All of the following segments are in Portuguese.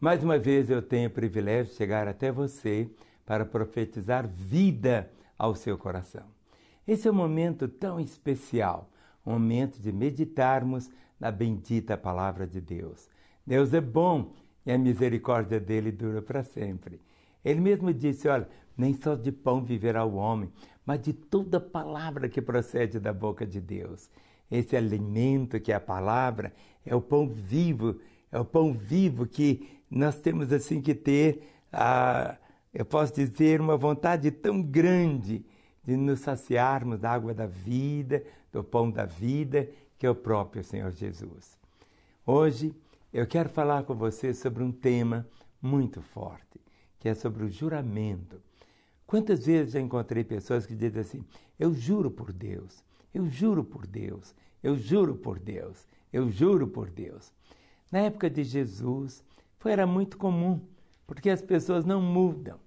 Mais uma vez eu tenho o privilégio de chegar até você para profetizar vida ao seu coração. Esse é um momento tão especial, um momento de meditarmos na bendita palavra de Deus. Deus é bom e a misericórdia dele dura para sempre. Ele mesmo disse: Olha, nem só de pão viverá o homem, mas de toda palavra que procede da boca de Deus. Esse alimento que é a palavra é o pão vivo, é o pão vivo que nós temos assim que ter, a, eu posso dizer, uma vontade tão grande de nos saciarmos da água da vida, do pão da vida, que é o próprio Senhor Jesus. Hoje eu quero falar com você sobre um tema muito forte, que é sobre o juramento. Quantas vezes já encontrei pessoas que dizem assim: Eu juro por Deus, eu juro por Deus, eu juro por Deus, eu juro por Deus. Na época de Jesus, foi, era muito comum, porque as pessoas não mudam,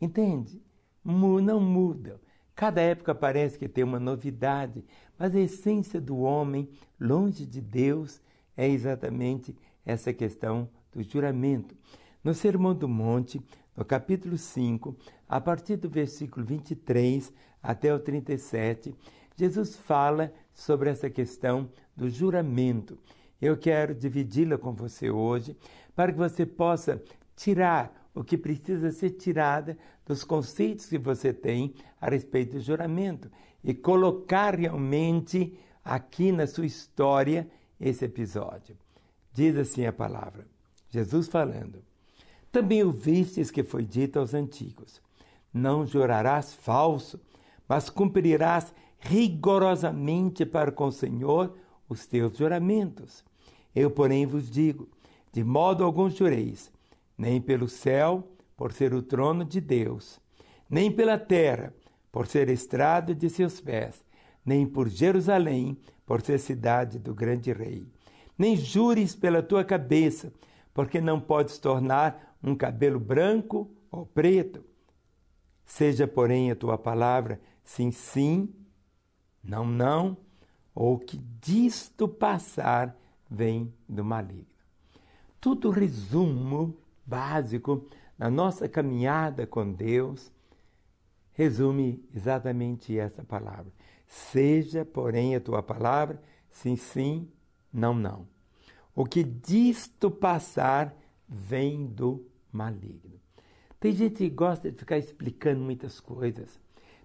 entende? Não mudam. Cada época parece que tem uma novidade, mas a essência do homem, longe de Deus, é exatamente essa questão do juramento. No Sermão do Monte, no capítulo 5, a partir do versículo 23 até o 37, Jesus fala sobre essa questão do juramento. Eu quero dividi-la com você hoje para que você possa tirar o que precisa ser tirada dos conceitos que você tem a respeito do juramento e colocar realmente aqui na sua história esse episódio. Diz assim a palavra, Jesus falando: Também ouvistes que foi dito aos antigos: Não jurarás falso, mas cumprirás rigorosamente para com o Senhor os teus juramentos. Eu, porém, vos digo: de modo algum jureis, nem pelo céu, por ser o trono de Deus, nem pela terra, por ser estrado de seus pés, nem por Jerusalém, por ser cidade do grande rei. Nem jures pela tua cabeça, porque não podes tornar um cabelo branco ou preto. Seja, porém, a tua palavra sim, sim, não, não, ou que disto passar vem do maligno. Tudo resumo básico na nossa caminhada com Deus resume exatamente essa palavra. Seja, porém, a tua palavra sim, sim, não, não. O que disto passar vem do maligno. Tem gente que gosta de ficar explicando muitas coisas.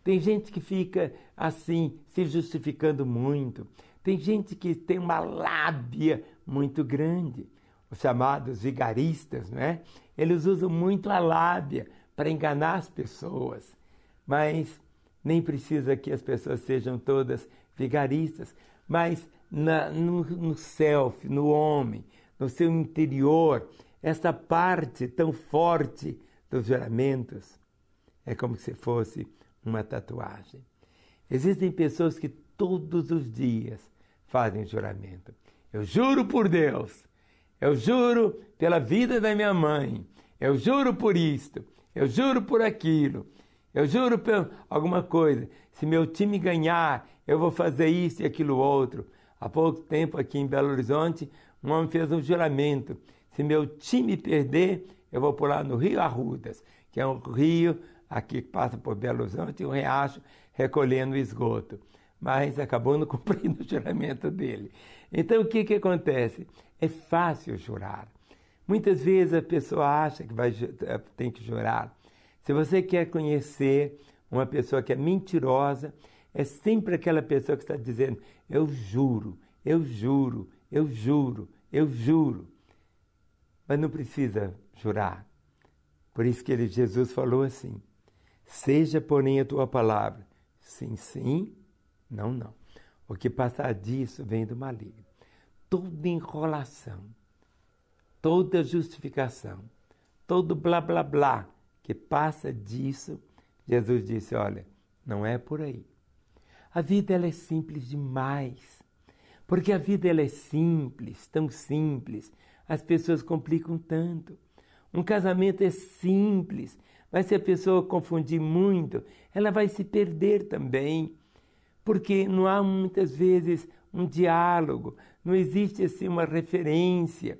Tem gente que fica assim, se justificando muito. Tem gente que tem uma lábia muito grande os chamados vigaristas, não é? Eles usam muito a lábia para enganar as pessoas, mas nem precisa que as pessoas sejam todas vigaristas, mas na, no, no self, no homem, no seu interior, essa parte tão forte dos juramentos é como se fosse uma tatuagem. Existem pessoas que todos os dias fazem juramento. Eu juro por Deus, eu juro pela vida da minha mãe. Eu juro por isto. Eu juro por aquilo. Eu juro por alguma coisa. Se meu time ganhar, eu vou fazer isso e aquilo outro. Há pouco tempo, aqui em Belo Horizonte, um homem fez um juramento. Se meu time perder, eu vou pular no Rio Arrudas, que é um rio aqui que passa por Belo Horizonte, um riacho recolhendo esgoto. Mas acabou não cumprindo o juramento dele. Então o que, que acontece? É fácil jurar. Muitas vezes a pessoa acha que vai, eh, tem que jurar. Se você quer conhecer uma pessoa que é mentirosa, é sempre aquela pessoa que está dizendo: Eu juro, eu juro, eu juro, eu juro. Mas não precisa jurar. Por isso que ele, Jesus falou assim: Seja, porém, a tua palavra. Sim, sim, não, não. O que passar disso vem do maligno toda enrolação, toda justificação, todo blá blá blá que passa disso, Jesus disse: olha, não é por aí. A vida ela é simples demais. Porque a vida ela é simples, tão simples, as pessoas complicam tanto. Um casamento é simples, mas se a pessoa confundir muito, ela vai se perder também. Porque não há muitas vezes um diálogo, não existe assim uma referência.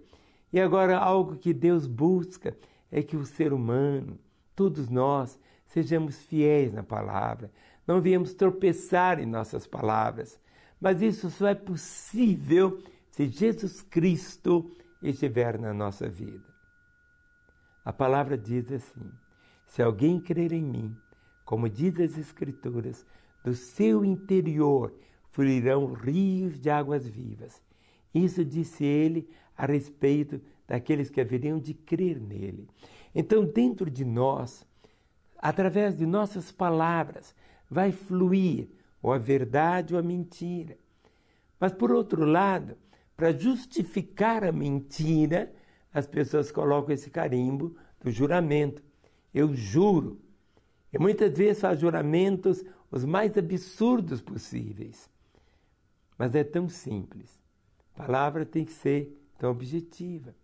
E agora, algo que Deus busca é que o ser humano, todos nós, sejamos fiéis na palavra, não viemos tropeçar em nossas palavras. Mas isso só é possível se Jesus Cristo estiver na nossa vida. A palavra diz assim: se alguém crer em mim, como diz as Escrituras, do seu interior fluirão rios de águas vivas. Isso disse ele a respeito daqueles que haveriam de crer nele. Então, dentro de nós, através de nossas palavras, vai fluir ou a verdade ou a mentira. Mas, por outro lado, para justificar a mentira, as pessoas colocam esse carimbo do juramento. Eu juro. E muitas vezes faz juramentos os mais absurdos possíveis. Mas é tão simples. A palavra tem que ser tão objetiva.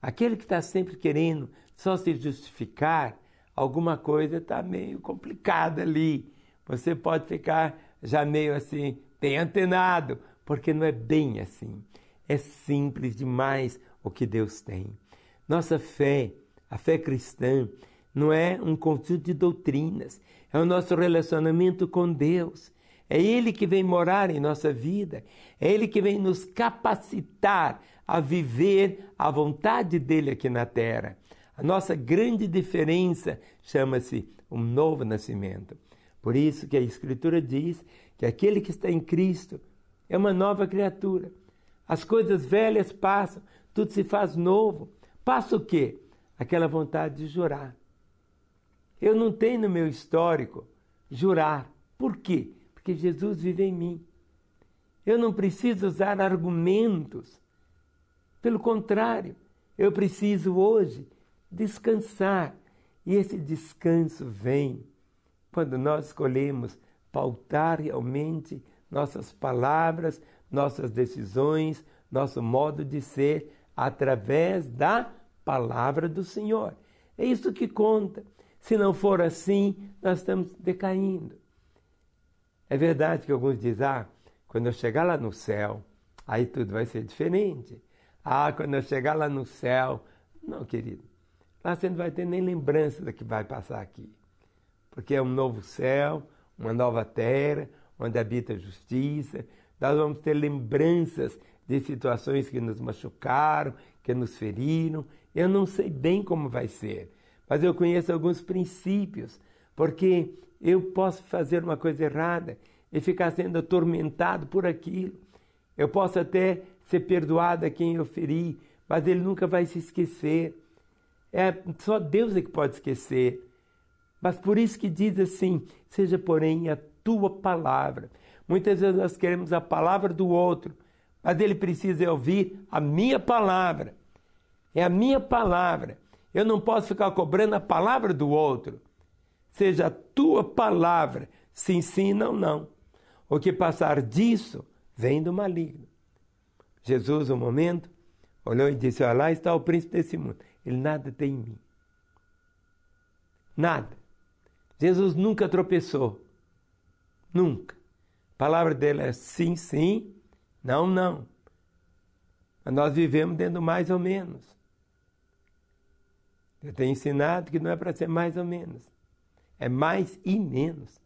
Aquele que está sempre querendo só se justificar, alguma coisa está meio complicada ali. Você pode ficar já meio assim, bem antenado, porque não é bem assim. É simples demais o que Deus tem. Nossa fé, a fé cristã, não é um conjunto de doutrinas, é o nosso relacionamento com Deus. É Ele que vem morar em nossa vida, é Ele que vem nos capacitar a viver a vontade dele aqui na terra. A nossa grande diferença chama-se um novo nascimento. Por isso que a Escritura diz que aquele que está em Cristo é uma nova criatura. As coisas velhas passam, tudo se faz novo. Passa o quê? Aquela vontade de jurar. Eu não tenho no meu histórico jurar. Por quê? Porque Jesus vive em mim. Eu não preciso usar argumentos. Pelo contrário, eu preciso hoje descansar. E esse descanso vem quando nós escolhemos pautar realmente nossas palavras, nossas decisões, nosso modo de ser através da palavra do Senhor. É isso que conta. Se não for assim, nós estamos decaindo. É verdade que alguns dizem, ah, quando eu chegar lá no céu, aí tudo vai ser diferente. Ah, quando eu chegar lá no céu. Não, querido. Lá você não vai ter nem lembrança do que vai passar aqui. Porque é um novo céu, uma nova terra, onde habita a justiça. Nós vamos ter lembranças de situações que nos machucaram, que nos feriram. Eu não sei bem como vai ser, mas eu conheço alguns princípios, porque eu posso fazer uma coisa errada e ficar sendo atormentado por aquilo. Eu posso até ser perdoado a quem eu feri, mas ele nunca vai se esquecer. É só Deus é que pode esquecer. Mas por isso que diz assim: seja porém a tua palavra. Muitas vezes nós queremos a palavra do outro, mas ele precisa ouvir a minha palavra. É a minha palavra. Eu não posso ficar cobrando a palavra do outro. Seja a tua palavra, sim, sim, não, não. O que passar disso vem do maligno. Jesus, um momento, olhou e disse: Olha, lá está o príncipe desse mundo. Ele nada tem em mim. Nada. Jesus nunca tropeçou. Nunca. A palavra dele é sim, sim, não, não. Mas nós vivemos dentro mais ou menos. Eu tenho ensinado que não é para ser mais ou menos. É mais e menos.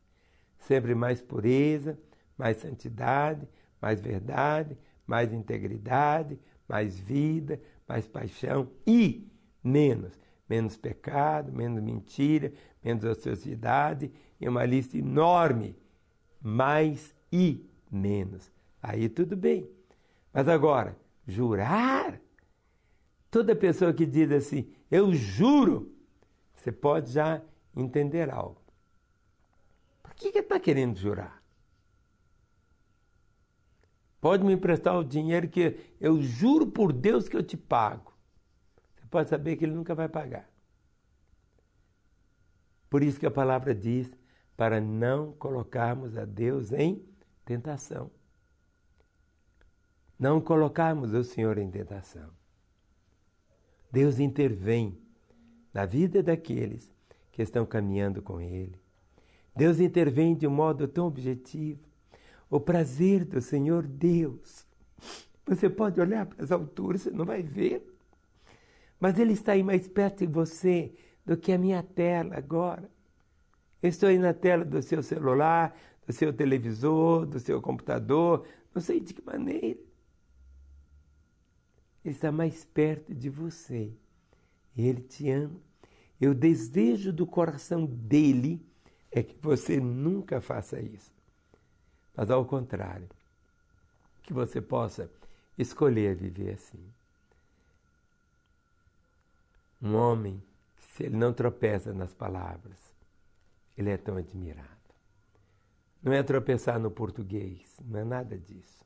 Sempre mais pureza, mais santidade, mais verdade, mais integridade, mais vida, mais paixão e menos. Menos pecado, menos mentira, menos ociosidade e uma lista enorme. Mais e menos. Aí tudo bem. Mas agora, jurar? Toda pessoa que diz assim, eu juro, você pode já entender algo. Por que está querendo jurar? Pode me emprestar o dinheiro que eu juro por Deus que eu te pago. Você pode saber que ele nunca vai pagar. Por isso que a palavra diz para não colocarmos a Deus em tentação. Não colocarmos o Senhor em tentação. Deus intervém na vida daqueles que estão caminhando com Ele. Deus intervém de um modo tão objetivo. O prazer do Senhor Deus. Você pode olhar para as alturas, você não vai ver. Mas Ele está aí mais perto de você do que a minha tela agora. Eu estou aí na tela do seu celular, do seu televisor, do seu computador, não sei de que maneira. Ele está mais perto de você. Ele te ama. E o desejo do coração dele é que você nunca faça isso. Mas ao contrário, que você possa escolher viver assim. Um homem, se ele não tropeça nas palavras, ele é tão admirado. Não é tropeçar no português, não é nada disso.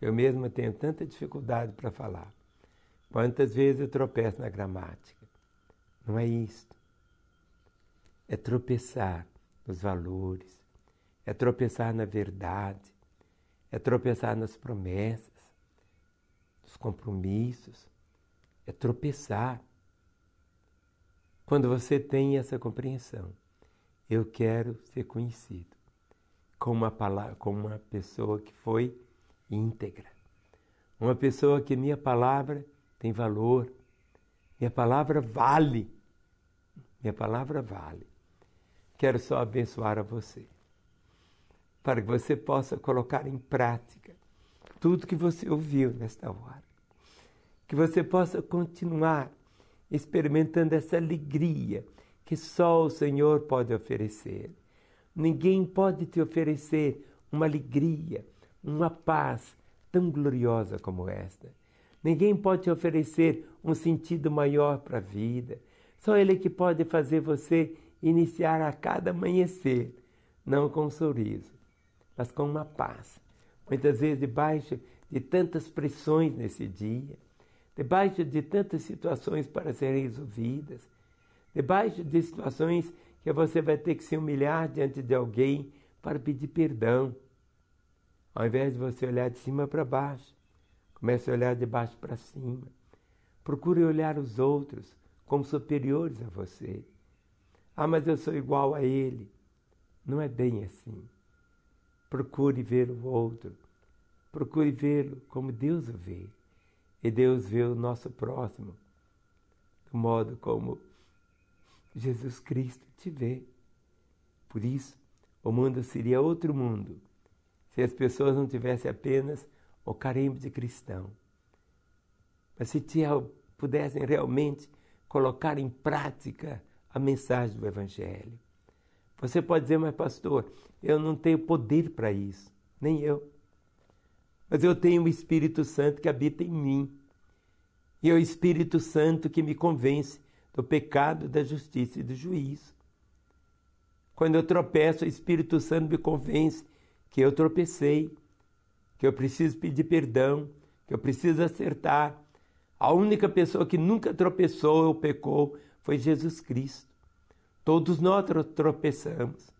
Eu mesmo tenho tanta dificuldade para falar. Quantas vezes eu tropeço na gramática? Não é isto. É tropeçar nos valores, é tropeçar na verdade, é tropeçar nas promessas, nos compromissos, é tropeçar. Quando você tem essa compreensão, eu quero ser conhecido como uma, palavra, como uma pessoa que foi íntegra, uma pessoa que minha palavra tem valor, minha palavra vale, minha palavra vale. Quero só abençoar a você, para que você possa colocar em prática tudo que você ouviu nesta hora que você possa continuar experimentando essa alegria que só o Senhor pode oferecer. Ninguém pode te oferecer uma alegria, uma paz tão gloriosa como esta. Ninguém pode oferecer um sentido maior para a vida. Só Ele que pode fazer você iniciar a cada amanhecer, não com um sorriso, mas com uma paz. Muitas vezes debaixo de tantas pressões nesse dia, debaixo de tantas situações para serem resolvidas, debaixo de situações que você vai ter que se humilhar diante de alguém para pedir perdão. Ao invés de você olhar de cima para baixo, comece a olhar de baixo para cima. Procure olhar os outros como superiores a você. Ah, mas eu sou igual a ele. Não é bem assim. Procure ver o outro. Procure vê-lo como Deus o vê. E Deus vê o nosso próximo do modo como Jesus Cristo te vê. Por isso, o mundo seria outro mundo se as pessoas não tivessem apenas o carimbo de cristão. Mas se pudessem realmente colocar em prática a mensagem do Evangelho. Você pode dizer, mas pastor, eu não tenho poder para isso, nem eu. Mas eu tenho o Espírito Santo que habita em mim. E é o Espírito Santo que me convence do pecado, da justiça e do juízo. Quando eu tropeço, o Espírito Santo me convence que eu tropecei, que eu preciso pedir perdão, que eu preciso acertar. A única pessoa que nunca tropeçou ou pecou foi Jesus Cristo. Todos nós tropeçamos.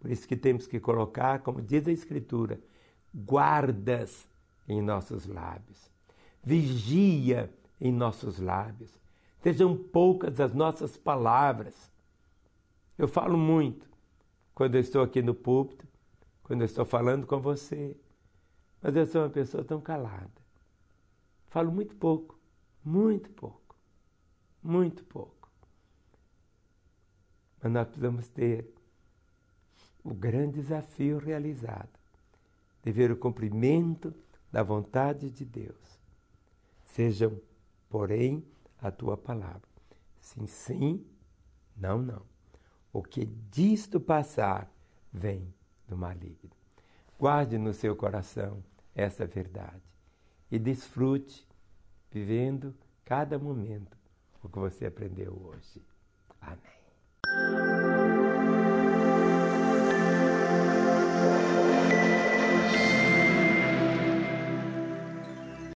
Por isso que temos que colocar, como diz a Escritura, guardas em nossos lábios, vigia em nossos lábios. Sejam poucas as nossas palavras. Eu falo muito quando eu estou aqui no púlpito, quando eu estou falando com você, mas eu sou uma pessoa tão calada. Falo muito pouco, muito pouco, muito pouco. Mas nós precisamos ter o grande desafio realizado de ver o cumprimento da vontade de Deus. Sejam, porém, a tua palavra. Sim, sim, não, não. O que disto passar vem do maligno. Guarde no seu coração essa verdade e desfrute vivendo cada momento o que você aprendeu hoje. Amém.